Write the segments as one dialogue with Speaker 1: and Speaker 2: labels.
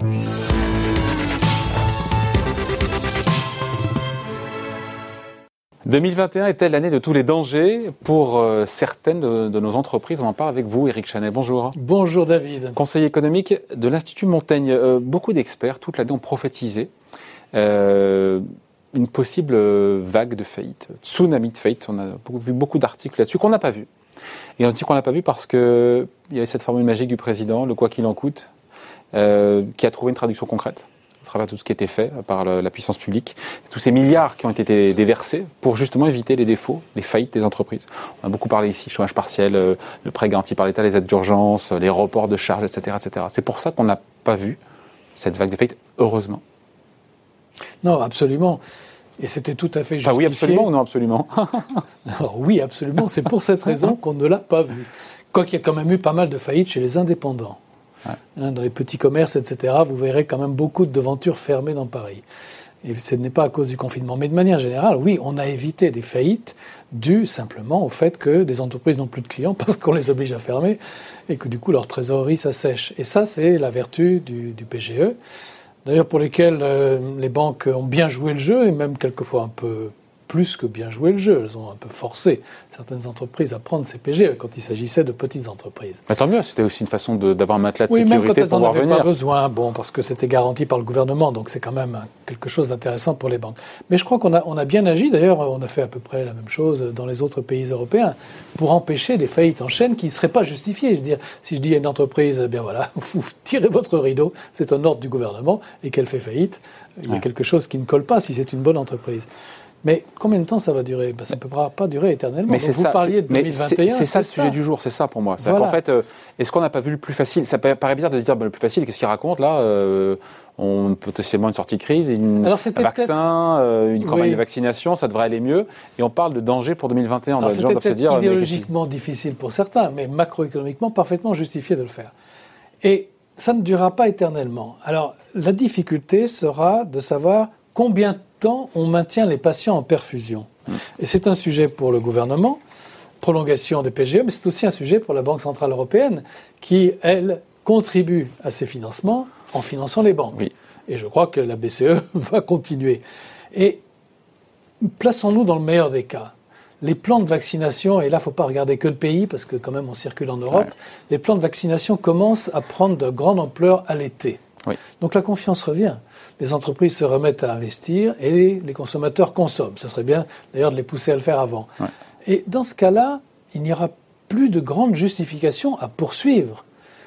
Speaker 1: « 2021 est-elle l'année de tous les dangers pour euh, certaines de, nos entreprises? On en parle avec vous, Eric Chanet. Bonjour.
Speaker 2: Bonjour, David.
Speaker 1: Conseiller économique de l'Institut Montaigne. Euh, beaucoup d'experts, toute l'année, ont prophétisé euh, une possible vague de faillite, tsunami de faillite. On a vu beaucoup d'articles là-dessus qu'on n'a pas vu. Et on dit qu'on n'a pas vu parce qu'il y avait cette formule magique du président, le quoi qu'il en coûte, qui a trouvé une traduction concrète travers tout ce qui était fait par la puissance publique, tous ces milliards qui ont été déversés pour justement éviter les défauts, les faillites des entreprises. On a beaucoup parlé ici, chômage partiel, euh, le prêt garanti par l'État, les aides d'urgence, les reports de charges, etc. etc. C'est pour ça qu'on n'a pas vu cette vague de faillites, heureusement.
Speaker 2: Non, absolument. Et c'était tout à fait justifié.
Speaker 1: Ah oui, absolument ou non absolument?
Speaker 2: Alors oui, absolument. C'est pour cette raison qu'on ne l'a pas vu. Quoiqu'il y a quand même eu pas mal de faillites chez les indépendants. Hein, dans les petits commerces, etc., vous verrez quand même beaucoup de devantures fermées dans Paris. Et ce n'est pas à cause du confinement. Mais de manière générale, oui, on a évité des faillites dues simplement au fait que des entreprises n'ont plus de clients parce qu'on les oblige à fermer et que du coup leur trésorerie s'assèche. Et ça, c'est la vertu du, PGE. D'ailleurs, pour lesquels euh, les banques ont bien joué le jeu et même quelquefois un peu plus que bien joué le jeu. Elles ont un peu forcé certaines entreprises à prendre ces PGE quand il s'agissait de petites entreprises.
Speaker 1: Mais tant mieux, c'était aussi une façon d'avoir un matelas de
Speaker 2: oui,
Speaker 1: sécurité
Speaker 2: même quand elles
Speaker 1: n'en
Speaker 2: avaient pas besoin, bon, parce que c'était garanti par le gouvernement, donc c'est quand même quelque chose d'intéressant pour les banques. Mais je crois qu'on a, on a bien agi, d'ailleurs, on a fait à peu près la même chose dans les autres pays européens, pour empêcher des faillites en chaîne qui ne seraient pas justifiées. Je veux dire, si je dis à une entreprise, eh bien voilà, vous tirez votre rideau, c'est un ordre du gouvernement, et qu'elle fait faillite, il y a quelque chose qui ne colle pas si c'est une bonne entreprise. Mais combien de temps ça va durer? Ben, Ça ne peut pas durer éternellement.
Speaker 1: Mais
Speaker 2: vous parliez de 2021.
Speaker 1: C'est ça le sujet du jour, c'est ça pour moi. En fait, euh, est-ce qu'on n'a pas vu le plus facile? Ça paraît bizarre de se dire ben, le plus facile, qu'est-ce qu'il raconte là euh, On potentiellement une sortie de crise, une, un vaccin, euh, une campagne de vaccination, ça devrait aller mieux. Et on parle de danger pour 2021.
Speaker 2: Alors, les gens doivent se dire. idéologiquement difficile pour certains, mais macroéconomiquement parfaitement justifié de le faire. Et ça ne durera pas éternellement. Alors, la difficulté sera de savoir combien de temps on maintient les patients en perfusion. Et c'est un sujet pour le gouvernement, prolongation des PGE, mais c'est aussi un sujet pour la Banque Centrale Européenne, qui, elle, contribue à ces financements en finançant les banques. Et je crois que la BCE va continuer. Et plaçons-nous dans le meilleur des cas. Les plans de vaccination, et là, il ne faut pas regarder que le pays, parce que quand même on circule en Europe, les plans de vaccination commencent à prendre de grande ampleur à l'été. Donc la confiance revient. Les entreprises se remettent à investir et les consommateurs consomment. Ce serait bien d'ailleurs de les pousser à le faire avant. Et dans ce cas-là, il n'y aura plus de grande justification à poursuivre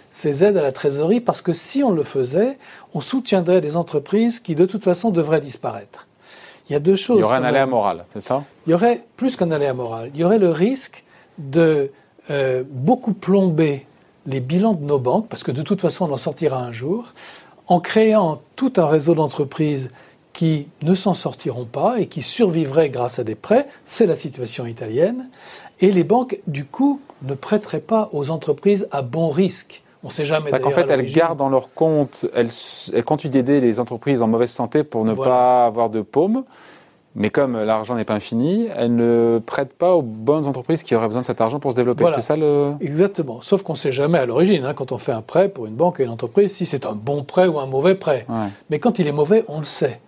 Speaker 2: ces aides à la trésorerie parce que si on le faisait, on soutiendrait des entreprises qui de toute façon devraient disparaître. Il y a deux choses. Il
Speaker 1: y aurait un aléa moral, c'est ça?
Speaker 2: Il y aurait plus qu'un aléa moral. Il y aurait le risque de euh, beaucoup plomber les bilans de nos banques, parce que de toute façon on en sortira un jour, en créant tout un réseau d'entreprises qui ne s'en sortiront pas et qui survivraient grâce à des prêts, c'est la situation italienne, et les banques, du coup, ne prêteraient pas aux entreprises à bon risque. On ne sait jamais.
Speaker 1: C'est qu'en fait, elles gardent dans leur compte, elles, continuent d'aider les entreprises en mauvaise santé pour ne pas avoir de paume. Mais comme l'argent n'est pas infini, elle ne prête pas aux bonnes entreprises qui auraient besoin de cet argent pour se développer. C'est ça le.
Speaker 2: Exactement. Sauf qu'on ne sait jamais à l'origine, hein, quand on fait un prêt pour une banque et une entreprise, si c'est un bon prêt ou un mauvais prêt. Mais quand il est mauvais, on le sait.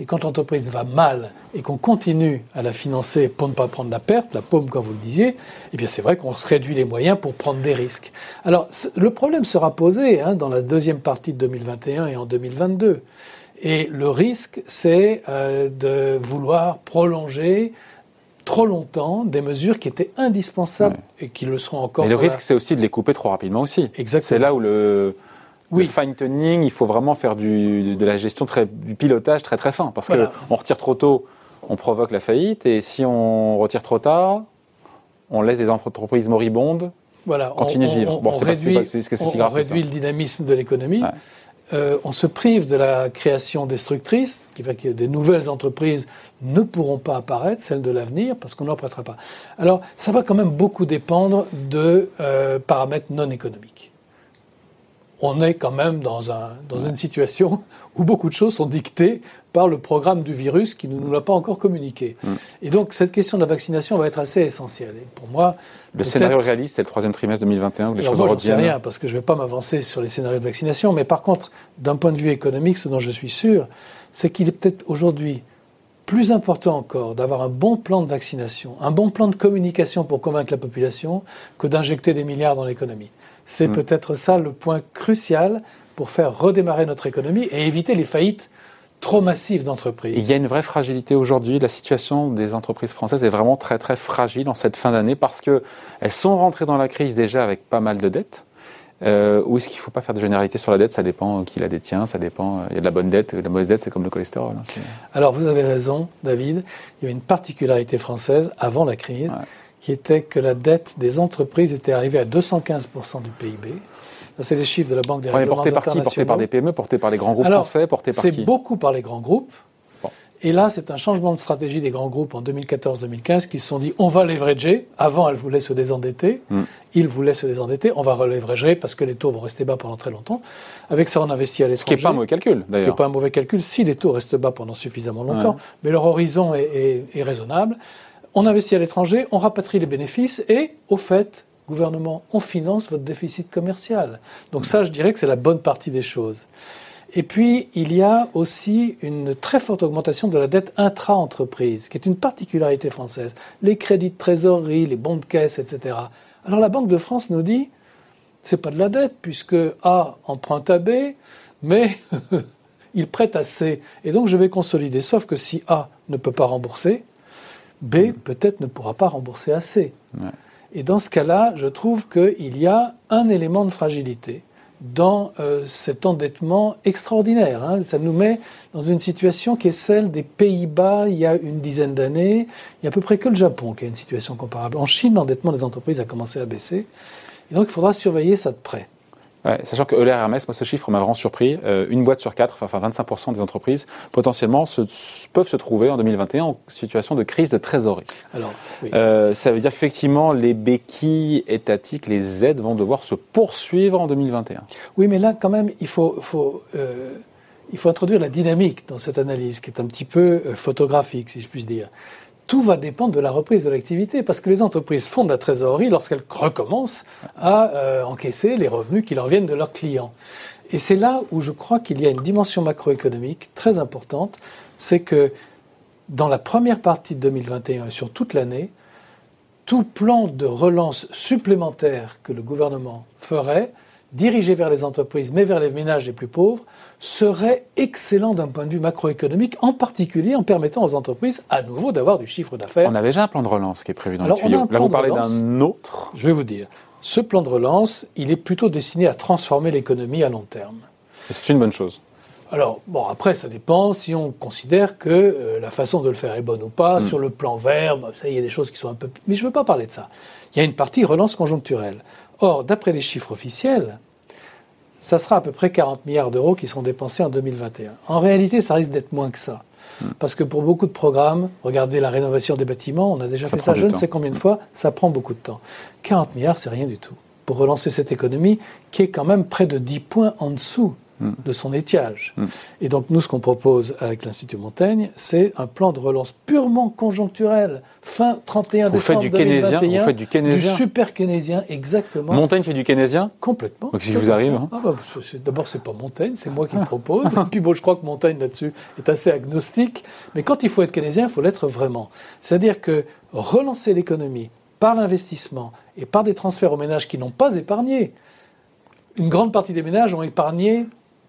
Speaker 2: Et quand l'entreprise va mal et qu'on continue à la financer pour ne pas prendre la perte, la paume comme vous le disiez, eh bien c'est vrai qu'on se réduit les moyens pour prendre des risques. Alors le problème sera posé hein, dans la deuxième partie de 2021 et en 2022. Et le risque, c'est euh, de vouloir prolonger trop longtemps des mesures qui étaient indispensables et qui le seront encore.
Speaker 1: Mais le risque, c'est aussi de les couper trop rapidement aussi.
Speaker 2: Exactement.
Speaker 1: C'est là où le, fine-tuning, il faut vraiment faire du, de la gestion, très, du pilotage très très fin. Parce qu'on retire trop tôt, on provoque la faillite. Et si on retire trop tard, on laisse des entreprises moribondes voilà, continuer de vivre.
Speaker 2: bon, on réduit, réduit le dynamisme de l'économie. Euh, on se prive de la création destructrice, qui fait que des nouvelles entreprises ne pourront pas apparaître, celles de l'avenir, parce qu'on n'en prêtera pas. Alors, ça va quand même beaucoup dépendre de euh, paramètres non économiques. On est quand même dans, un, dans une situation où beaucoup de choses sont dictées par le programme du virus qui ne nous l'a pas encore communiqué. Mm. Et donc cette question de la vaccination va être assez essentielle. Et pour moi,
Speaker 1: le scénario réaliste, c'est le troisième trimestre 2021 où les choses
Speaker 2: moi, Je sais rien parce que je ne vais pas m'avancer sur les scénarios de vaccination, mais par contre, d'un point de vue économique, ce dont je suis sûr, c'est qu'il est peut-être aujourd'hui plus important encore d'avoir un bon plan de vaccination, un bon plan de communication pour convaincre la population que d'injecter des milliards dans l'économie. C'est mm. peut-être ça le point crucial pour faire redémarrer notre économie et éviter les faillites trop massives d'entreprises.
Speaker 1: Il y a une vraie fragilité aujourd'hui. La situation des entreprises françaises est vraiment très très fragile en cette fin d'année parce qu'elles sont rentrées dans la crise déjà avec pas mal de dettes. Euh, ou est-ce qu'il ne faut pas faire de généralité sur la dette? Ça dépend qui la détient, ça dépend. Il y a de la bonne dette, de la mauvaise dette, c'est comme le cholestérol. Hein,
Speaker 2: Alors vous avez raison, David. Il y avait une particularité française avant la crise, qui était que la dette des entreprises était arrivée à 215% du PIB. Ça, c'est les chiffres de la Banque des
Speaker 1: règlements porté par qui? Porté par des PME, porté par les grands groupes français, porté par
Speaker 2: qui? C'est beaucoup par les grands groupes. Et là, c'est un changement de stratégie des grands groupes en 2014-2015 qui se sont dit on va leverager. Avant, elles voulaient se désendetter. Mm. Ils voulaient se désendetter. On va releverager parce que les taux vont rester bas pendant très longtemps. Avec ça, on investit à l'étranger. Ce
Speaker 1: qui n'est pas un mauvais calcul, d'ailleurs.
Speaker 2: Ce qui n'est pas un mauvais calcul si les taux restent bas pendant suffisamment longtemps. Mais leur horizon est, est raisonnable. On investit à l'étranger, on rapatrie les bénéfices et, au fait, gouvernement, on finance votre déficit commercial. Donc ça, je dirais que c'est la bonne partie des choses. Et puis, il y a aussi une très forte augmentation de la dette intra-entreprise, qui est une particularité française. Les crédits de trésorerie, les bons de caisse, etc. Alors la Banque de France nous dit, c'est pas de la dette, puisque A emprunte à B, mais il prête à C. Et donc je vais consolider. Sauf que si A ne peut pas rembourser, B peut-être ne pourra pas rembourser C. Et dans ce cas-là, je trouve qu'il y a un élément de fragilité dans euh, cet endettement extraordinaire. Hein. Ça nous met dans une situation qui est celle des Pays-Bas il y a une dizaine d'années. Il y a à peu près que le Japon qui a une situation comparable. En Chine, l'endettement des entreprises a commencé à baisser. Et donc, il faudra surveiller ça de près
Speaker 1: sachant que Euler Hermès, moi ce chiffre m'a vraiment surpris. Euh, une boîte sur quatre, enfin 25% des entreprises, potentiellement peuvent se trouver en 2021 en situation de crise de trésorerie. Alors, euh, ça veut dire qu'effectivement les béquilles étatiques, les aides vont devoir se poursuivre en 2021.
Speaker 2: Oui, mais là quand même, il faut, faut euh, il faut introduire la dynamique dans cette analyse qui est un petit peu photographique, si je puis dire tout va dépendre de la reprise de l'activité, parce que les entreprises font de la trésorerie lorsqu'elles recommencent à euh, encaisser les revenus qui leur viennent de leurs clients. Et c'est là où je crois qu'il y a une dimension macroéconomique très importante, c'est que dans la première partie de 2021 et sur toute l'année, tout plan de relance supplémentaire que le gouvernement ferait, dirigé vers les entreprises, mais vers les ménages les plus pauvres, serait excellent d'un point de vue macroéconomique, en particulier en permettant aux entreprises à nouveau d'avoir du chiffre d'affaires.
Speaker 1: On a déjà un plan de relance qui est prévu dans le tuyau. Là, vous parlez d'un autre.
Speaker 2: Je vais vous dire. Ce plan de relance, il est plutôt destiné à transformer l'économie à long terme.
Speaker 1: c'est une bonne chose.
Speaker 2: Alors, bon, après, ça dépend si on considère que euh, la façon de le faire est bonne ou pas. Hmm. Sur le plan vert, ça, il y a des choses qui sont un peu. Mais je ne veux pas parler de ça. Il y a une partie relance conjoncturelle. Or, d'après les chiffres officiels, ça sera à peu près 40 milliards d'euros qui seront dépensés en 2021. En réalité, ça risque d'être moins que ça. Hmm. Parce que pour beaucoup de programmes, regardez la rénovation des bâtiments, on a déjà fait ça je ne sais combien de fois, ça prend beaucoup de temps. 40 milliards, c'est rien du tout. Pour relancer cette économie qui est quand même près de 10 points en dessous Mm. de son étiage. Mm. Et donc nous, ce qu'on propose avec l'Institut Montaigne, c'est un plan de relance purement conjoncturel, fin 31 décembre
Speaker 1: du
Speaker 2: 2021.
Speaker 1: Keynésien, vous faites du keynésien
Speaker 2: Du super keynésien, exactement.
Speaker 1: Montaigne fait du keynésien
Speaker 2: Complètement.
Speaker 1: Donc si vous arrive hein.
Speaker 2: ah bah, D'abord, c'est pas Montaigne, c'est moi qui le propose. Et puis bon, je crois que Montaigne là-dessus est assez agnostique. Mais quand il faut être keynésien, il faut l'être vraiment. C'est-à-dire que relancer l'économie par l'investissement et par des transferts aux ménages qui n'ont pas épargné, une grande partie des ménages ont épargné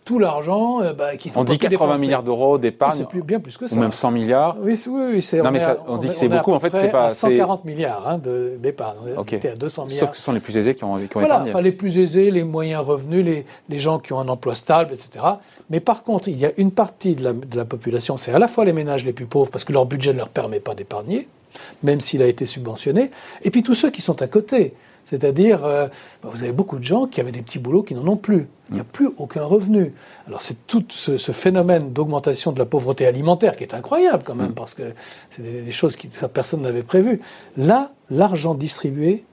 Speaker 2: tout l'argent euh, bah, qui
Speaker 1: On dit 80 milliards d'euros d'épargne.
Speaker 2: C'est plus, bien plus que ça.
Speaker 1: Ou même 100 milliards.
Speaker 2: Oui, oui, c'est.
Speaker 1: Non, mais on, dit que c'est beaucoup. En fait, c'est pas.
Speaker 2: 140 milliards hein, d'épargne. On était à 200 milliards.
Speaker 1: Sauf que ce sont les plus aisés qui ont, qui ont
Speaker 2: voilà,
Speaker 1: épargné.
Speaker 2: Enfin, les plus aisés, les moyens revenus, les, les, gens qui ont un emploi stable, etc. Mais par contre, il y a une partie de la, de la population, c'est à la fois les ménages les plus pauvres, parce que leur budget ne leur permet pas d'épargner, même s'il a été subventionné, et puis tous ceux qui sont à côté. C'est-à-dire, euh, bah, vous avez beaucoup de gens qui avaient des petits boulots qui n'en ont plus. Il n'y a plus aucun revenu. Alors c'est tout ce, phénomène d'augmentation de la pauvreté alimentaire qui est incroyable quand même, mm. parce que c'est des, choses que personne n'avait prévues. Là, l'argent distribué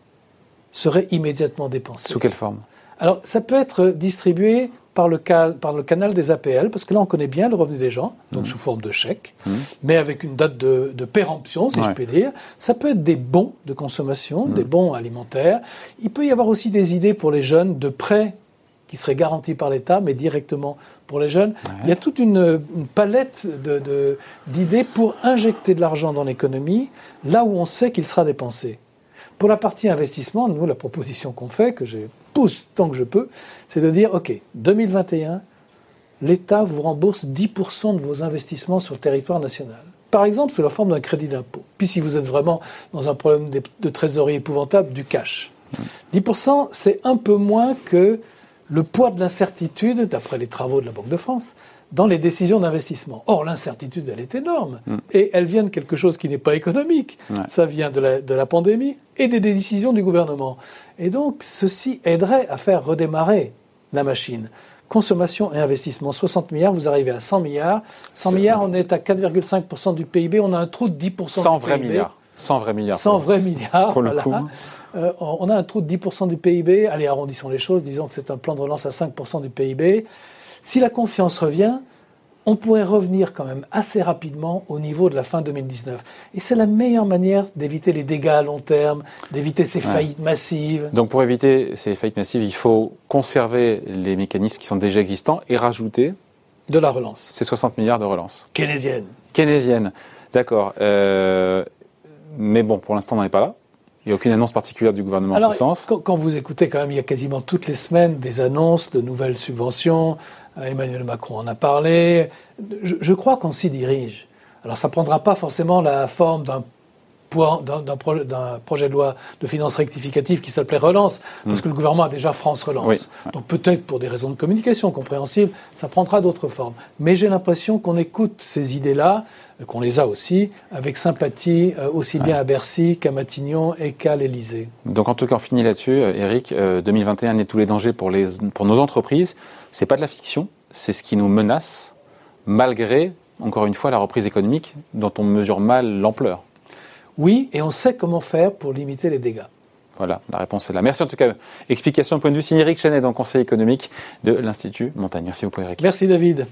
Speaker 2: serait immédiatement dépensé.
Speaker 1: Sous quelle forme?
Speaker 2: Alors, ça peut être distribué par le, par le, canal des APL, parce que là, on connaît bien le revenu des gens, donc mmh. sous forme de chèque, mmh. mais avec une date de, péremption, si je puis dire. Ça peut être des bons de consommation, mmh. des bons alimentaires. Il peut y avoir aussi des idées pour les jeunes de prêts qui seraient garantis par l'État, mais directement pour les jeunes. Il y a toute une, palette d'idées pour injecter de l'argent dans l'économie, là où on sait qu'il sera dépensé. Pour la partie investissement, nous, la proposition qu'on fait, que je pousse tant que je peux, c'est de dire, OK, 2021, l'État vous rembourse 10% de vos investissements sur le territoire national. Par exemple, sous la forme d'un crédit d'impôt. Puis si vous êtes vraiment dans un problème de trésorerie épouvantable, du cash. 10%, c'est un peu moins que le poids de l'incertitude, d'après les travaux de la Banque de France, dans les décisions d'investissement. Or, l'incertitude, elle est énorme. Mm. Et elle vient de quelque chose qui n'est pas économique. Ça vient de la, de la, pandémie et des, décisions du gouvernement. Et donc, ceci aiderait à faire redémarrer la machine. Consommation et investissement, 60 milliards, vous arrivez à 100 milliards. 100 milliards, on est à 4,5% du PIB, on a un trou de 10%
Speaker 1: 100 vrais milliards. 100 vrais milliards.
Speaker 2: 100 vrais milliards. Pour le coup. Euh, on a un trou de 10% du PIB. Allez, arrondissons les choses, disons que c'est un plan de relance à 5% du PIB. Si la confiance revient, on pourrait revenir quand même assez rapidement au niveau de la fin 2019. Et c'est la meilleure manière d'éviter les dégâts à long terme, d'éviter ces faillites massives.
Speaker 1: Donc pour éviter ces faillites massives, il faut conserver les mécanismes qui sont déjà existants et rajouter
Speaker 2: de la relance.
Speaker 1: Ces 60 milliards de relance.
Speaker 2: Keynésienne.
Speaker 1: Keynésienne. D'accord. Euh, mais bon, pour l'instant, on n'en est pas là. Il n'y a aucune annonce particulière du gouvernement en ce sens.
Speaker 2: Quand, vous écoutez, quand même, il y a quasiment toutes les semaines des annonces de nouvelles subventions. Euh, Emmanuel Macron en a parlé. Je, je crois qu'on s'y dirige. Alors, ça ne prendra pas forcément la forme d'un d'un projet de loi de finances rectificative qui s'appelait Relance, parce mm. que le gouvernement a déjà France Relance. Donc peut-être pour des raisons de communication compréhensibles, ça prendra d'autres formes. Mais j'ai l'impression qu'on écoute ces idées-là, euh, qu'on les a aussi, avec sympathie, euh, aussi bien à Bercy qu'à Matignon et qu'à l'Élysée.
Speaker 1: Donc en tout cas, on finit là-dessus. Eric, 2021 est tous les dangers pour, les, pour nos entreprises. C'est pas de la fiction, c'est ce qui nous menace, malgré, encore une fois, la reprise économique dont on mesure mal l'ampleur.
Speaker 2: Oui, et on sait comment faire pour limiter les dégâts.
Speaker 1: Voilà, la réponse est là. Merci en tout cas. Explication point de vue signé Eric Chenet, dans le Conseil économique de l'Institut Montagne. Merci beaucoup Eric.
Speaker 2: Merci David.